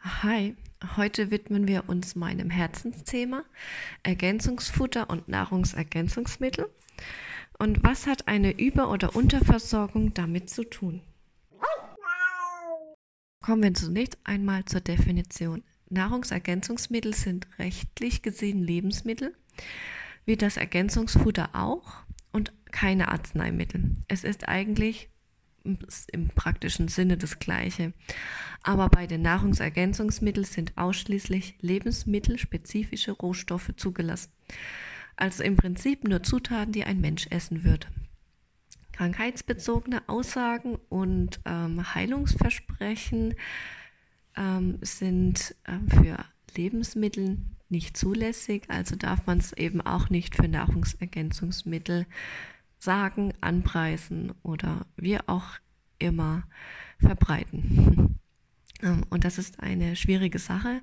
Hi, heute widmen wir uns meinem Herzensthema Ergänzungsfutter und Nahrungsergänzungsmittel. Und was hat eine Über- oder Unterversorgung damit zu tun? Kommen wir zunächst einmal zur Definition. Nahrungsergänzungsmittel sind rechtlich gesehen Lebensmittel, wie das Ergänzungsfutter auch, und keine Arzneimittel. Es ist eigentlich im praktischen Sinne das Gleiche. Aber bei den Nahrungsergänzungsmitteln sind ausschließlich lebensmittelspezifische Rohstoffe zugelassen. Also im Prinzip nur Zutaten, die ein Mensch essen würde. Krankheitsbezogene Aussagen und ähm, Heilungsversprechen ähm, sind ähm, für Lebensmittel nicht zulässig, also darf man es eben auch nicht für Nahrungsergänzungsmittel sagen, anpreisen oder wie auch immer verbreiten. Ähm, und das ist eine schwierige Sache,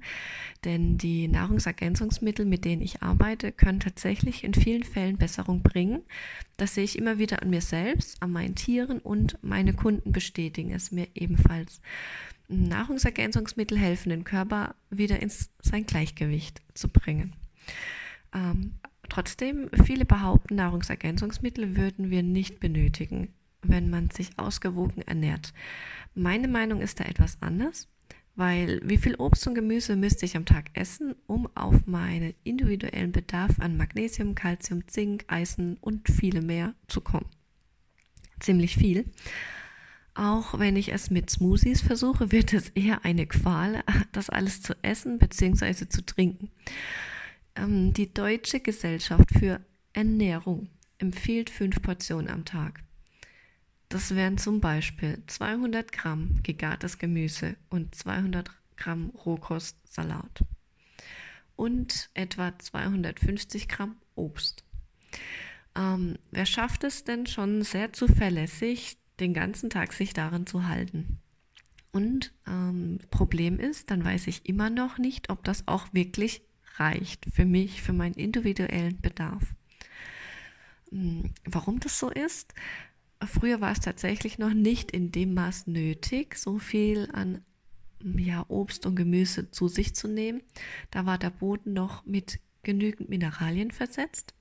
denn die Nahrungsergänzungsmittel, mit denen ich arbeite, können tatsächlich in vielen Fällen Besserung bringen. Das sehe ich immer wieder an mir selbst, an meinen Tieren und meine Kunden bestätigen es mir ebenfalls. Nahrungsergänzungsmittel helfen, den Körper wieder ins sein Gleichgewicht zu bringen. Trotzdem, viele behaupten, Nahrungsergänzungsmittel würden wir nicht benötigen, wenn man sich ausgewogen ernährt. Meine Meinung ist da etwas anders, weil wie viel Obst und Gemüse müsste ich am Tag essen, um auf meinen individuellen Bedarf an Magnesium, Calcium, Zink, Eisen und viele mehr zu kommen? Ziemlich viel. Auch wenn ich es mit Smoothies versuche, wird es eher eine Qual, das alles zu essen bzw. zu trinken. Ähm, die Deutsche Gesellschaft für Ernährung empfiehlt fünf Portionen am Tag. Das wären zum Beispiel 200 Gramm gegartes Gemüse und 200 Gramm Rohkostsalat und etwa 250 Gramm Obst. Ähm, wer schafft es denn schon sehr zuverlässig, den ganzen Tag sich daran zu halten? Und ähm, Problem ist, dann weiß ich immer noch nicht, ob das auch wirklich reicht für mich, für meinen individuellen Bedarf. Hm, warum das so ist? Früher war es tatsächlich noch nicht in dem Maß nötig, so viel an ja, Obst und Gemüse zu sich zu nehmen. Da war der Boden noch mit genügend Mineralien versetzt.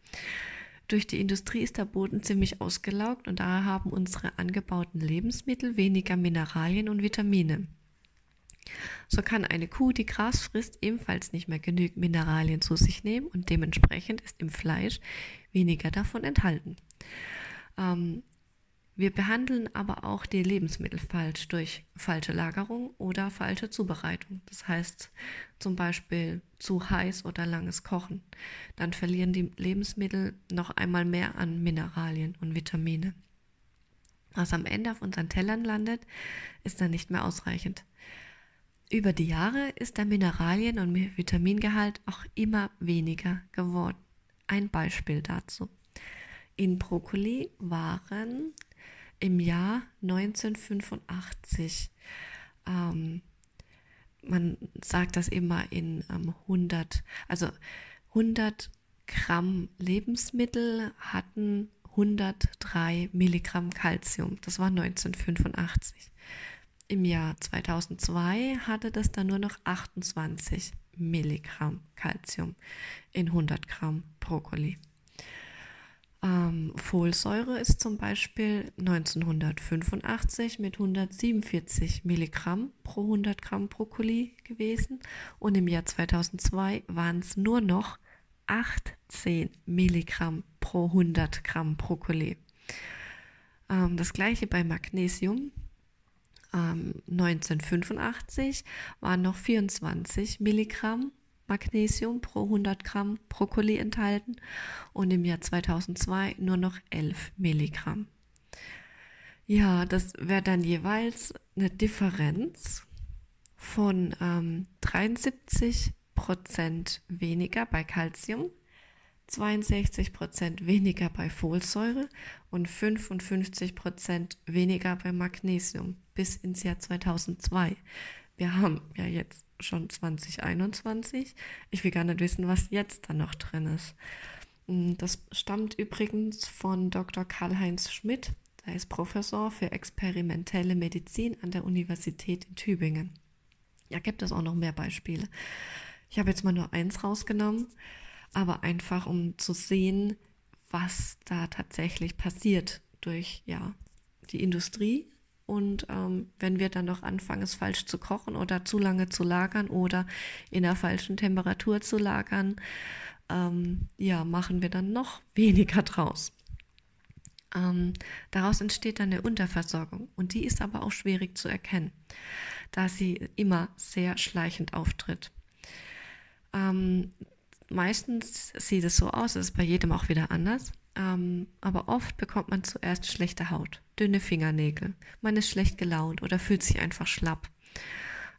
Durch die Industrie ist der Boden ziemlich ausgelaugt und daher haben unsere angebauten Lebensmittel weniger Mineralien und Vitamine. So kann eine Kuh, die Gras frisst, ebenfalls nicht mehr genügend Mineralien zu sich nehmen und dementsprechend ist im Fleisch weniger davon enthalten. Ähm, wir behandeln aber auch die Lebensmittel falsch durch falsche Lagerung oder falsche Zubereitung. Das heißt zum Beispiel zu heiß oder langes Kochen. Dann verlieren die Lebensmittel noch einmal mehr an Mineralien und Vitamine. Was am Ende auf unseren Tellern landet, ist dann nicht mehr ausreichend. Über die Jahre ist der Mineralien- und Vitamingehalt auch immer weniger geworden. Ein Beispiel dazu. In Brokkoli waren im Jahr 1985, ähm, man sagt das immer in ähm, 100, also 100 Gramm Lebensmittel hatten 103 Milligramm Calcium. Das war 1985. Im Jahr 2002 hatte das dann nur noch 28 Milligramm Calcium in 100 Gramm Brokkoli. Ähm, Folsäure ist zum Beispiel 1985 mit 147 Milligramm pro 100 Gramm Brokkoli gewesen und im Jahr 2002 waren es nur noch 18 Milligramm pro 100 Gramm Brokkoli. Ähm, das gleiche bei Magnesium 1985 ähm, waren noch 24 Milligramm Magnesium pro 100 Gramm Brokkoli enthalten und im Jahr 2002 nur noch 11 Milligramm. Ja, das wäre dann jeweils eine Differenz von ähm, 73 Prozent weniger bei Calcium 62 Prozent weniger bei Folsäure und 55 Prozent weniger bei Magnesium bis ins Jahr 2002. Wir haben ja jetzt schon 2021. Ich will gar nicht wissen, was jetzt da noch drin ist. Mm, das stammt übrigens von Dr. Karl-Heinz Schmidt. Er ist Professor für experimentelle Medizin an der Universität in Tübingen. Ja, gibt es auch noch mehr Beispiele. Ich habe jetzt mal nur eins rausgenommen, aber einfach um zu sehen, was da tatsächlich passiert durch ja die Industrie und ähm, wenn wir dann noch anfangen, es falsch zu kochen oder zu lange zu lagern oder in der falschen Temperatur zu lagern, ähm, ja, machen wir dann noch weniger draus. Ähm, daraus entsteht dann eine Unterversorgung und die ist aber auch schwierig zu erkennen, da sie immer sehr schleichend auftritt. Meistens sieht es so aus, es ist bei jedem auch wieder anders. Ähm, aber oft bekommt man zuerst schlechte Haut, dünne Fingernägel, man ist schlecht gelaunt oder fühlt sich einfach schlapp.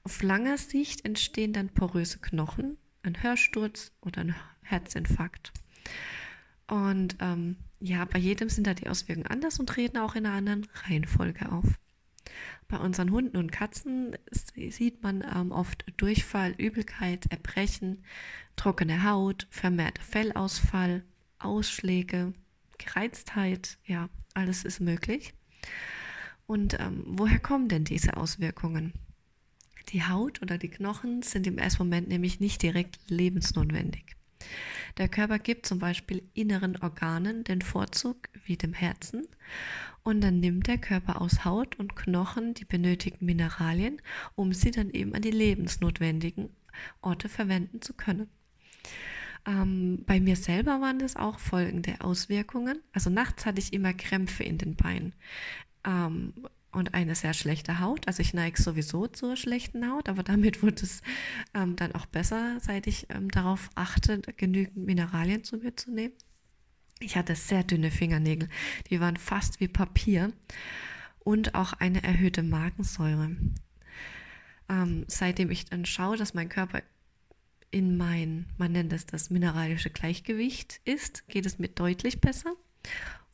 Auf langer Sicht entstehen dann poröse Knochen, ein Hörsturz oder ein Herzinfarkt. Und ähm, ja, bei jedem sind da die Auswirkungen anders und treten auch in einer anderen Reihenfolge auf. Bei unseren Hunden und Katzen sieht man ähm, oft Durchfall, Übelkeit, Erbrechen, trockene Haut, vermehrter Fellausfall, Ausschläge, Gereiztheit, ja, alles ist möglich. Und ähm, woher kommen denn diese Auswirkungen? Die Haut oder die Knochen sind im ersten Moment nämlich nicht direkt lebensnotwendig. Der Körper gibt zum Beispiel inneren Organen den Vorzug wie dem Herzen und dann nimmt der Körper aus Haut und Knochen die benötigten Mineralien, um sie dann eben an die lebensnotwendigen Orte verwenden zu können. Ähm, bei mir selber waren das auch folgende Auswirkungen. Also nachts hatte ich immer Krämpfe in den Beinen ähm, und eine sehr schlechte Haut. Also ich neige sowieso zur schlechten Haut, aber damit wurde es ähm, dann auch besser, seit ich ähm, darauf achte, genügend Mineralien zu mir zu nehmen. Ich hatte sehr dünne Fingernägel, die waren fast wie Papier und auch eine erhöhte Magensäure. Ähm, seitdem ich dann schaue, dass mein Körper in mein, man nennt es das mineralische Gleichgewicht ist, geht es mir deutlich besser.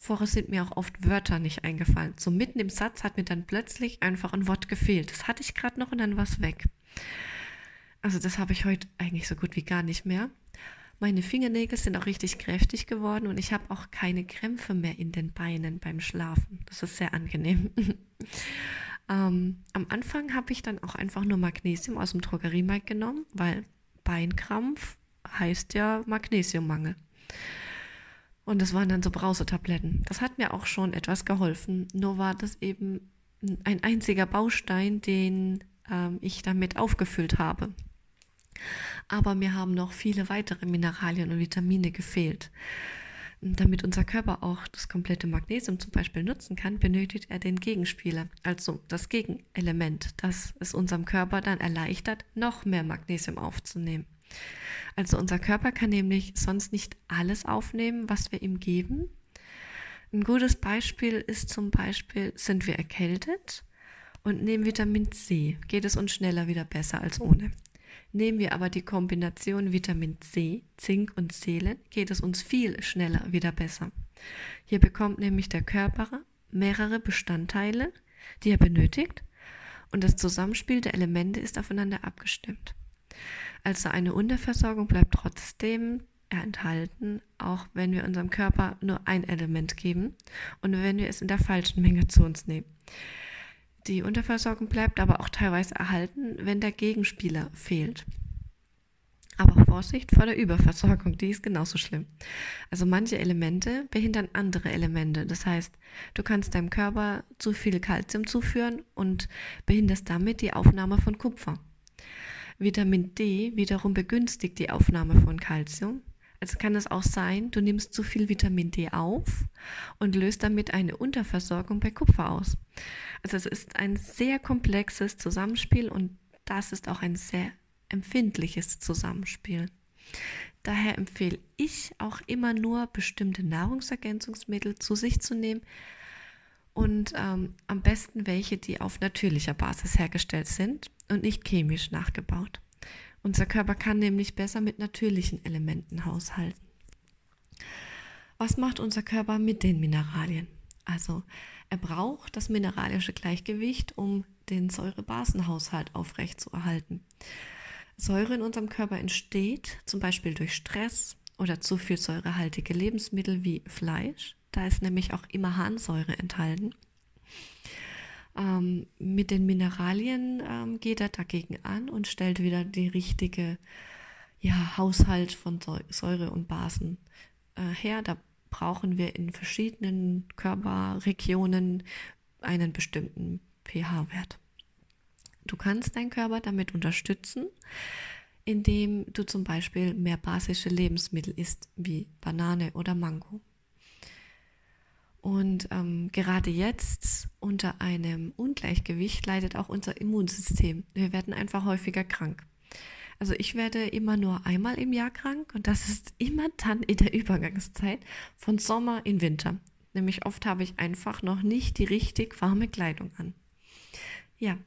Vorher sind mir auch oft Wörter nicht eingefallen. So mitten im Satz hat mir dann plötzlich einfach ein Wort gefehlt. Das hatte ich gerade noch und dann war es weg. Also das habe ich heute eigentlich so gut wie gar nicht mehr. Meine Fingernägel sind auch richtig kräftig geworden und ich habe auch keine Krämpfe mehr in den Beinen beim Schlafen. Das ist sehr angenehm. ähm, am Anfang habe ich dann auch einfach nur Magnesium aus dem Drogeriemarkt genommen, weil Beinkrampf heißt ja Magnesiummangel. Und das waren dann so Brausetabletten. Das hat mir auch schon etwas geholfen. Nur war das eben ein einziger Baustein, den ähm, ich damit aufgefüllt habe. Aber mir haben noch viele weitere Mineralien und Vitamine gefehlt. Damit unser Körper auch das komplette Magnesium zum Beispiel nutzen kann, benötigt er den Gegenspieler, also das Gegenelement, das es unserem Körper dann erleichtert, noch mehr Magnesium aufzunehmen. Also unser Körper kann nämlich sonst nicht alles aufnehmen, was wir ihm geben. Ein gutes Beispiel ist zum Beispiel, sind wir erkältet und nehmen Vitamin C, geht es uns schneller wieder besser als ohne. Nehmen wir aber die Kombination Vitamin C, Zink und Selen, geht es uns viel schneller wieder besser. Hier bekommt nämlich der Körper mehrere Bestandteile, die er benötigt, und das Zusammenspiel der Elemente ist aufeinander abgestimmt. Also eine Unterversorgung bleibt trotzdem enthalten, auch wenn wir unserem Körper nur ein Element geben und wenn wir es in der falschen Menge zu uns nehmen. Die Unterversorgung bleibt aber auch teilweise erhalten, wenn der Gegenspieler fehlt. Aber Vorsicht vor der Überversorgung, die ist genauso schlimm. Also manche Elemente behindern andere Elemente. Das heißt, du kannst deinem Körper zu viel Kalzium zuführen und behinderst damit die Aufnahme von Kupfer. Vitamin D wiederum begünstigt die Aufnahme von Kalzium also kann es auch sein, du nimmst zu viel Vitamin D auf und löst damit eine Unterversorgung bei Kupfer aus. Also es ist ein sehr komplexes Zusammenspiel und das ist auch ein sehr empfindliches Zusammenspiel. Daher empfehle ich auch immer nur bestimmte Nahrungsergänzungsmittel zu sich zu nehmen und ähm, am besten welche, die auf natürlicher Basis hergestellt sind und nicht chemisch nachgebaut. Unser Körper kann nämlich besser mit natürlichen Elementen haushalten. Was macht unser Körper mit den Mineralien? Also er braucht das mineralische Gleichgewicht, um den Säurebasenhaushalt aufrechtzuerhalten. Säure in unserem Körper entsteht zum Beispiel durch Stress oder zu viel säurehaltige Lebensmittel wie Fleisch. Da ist nämlich auch immer Harnsäure enthalten. Ähm, mit den Mineralien ähm, geht er dagegen an und stellt wieder die richtige ja, Haushalt von Säure und Basen äh, her. Da brauchen wir in verschiedenen Körperregionen einen bestimmten pH-Wert. Du kannst deinen Körper damit unterstützen, indem du zum Beispiel mehr basische Lebensmittel isst, wie Banane oder Mango. Und ähm, gerade jetzt unter einem Ungleichgewicht leidet auch unser Immunsystem. Wir werden einfach häufiger krank. Also ich werde immer nur einmal im Jahr krank und das ist immer dann in der Übergangszeit von Sommer in Winter. Nämlich oft habe ich einfach noch nicht die richtig warme Kleidung an. Ja,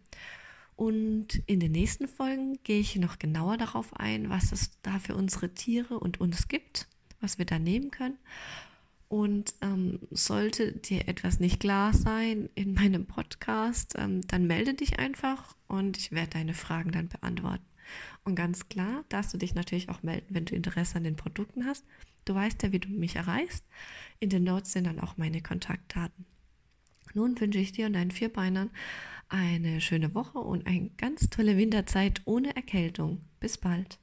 und in den nächsten Folgen gehe ich noch genauer darauf ein, was es da für unsere Tiere und uns gibt, was wir da nehmen können. Und ähm, sollte dir etwas nicht klar sein in meinem Podcast, ähm, dann melde dich einfach und ich werde deine Fragen dann beantworten. Und ganz klar darfst du dich natürlich auch melden, wenn du Interesse an den Produkten hast. Du weißt ja, wie du mich erreichst. In den Notes sind dann auch meine Kontaktdaten. Nun wünsche ich dir und deinen Vierbeinern eine schöne Woche und eine ganz tolle Winterzeit ohne Erkältung. Bis bald.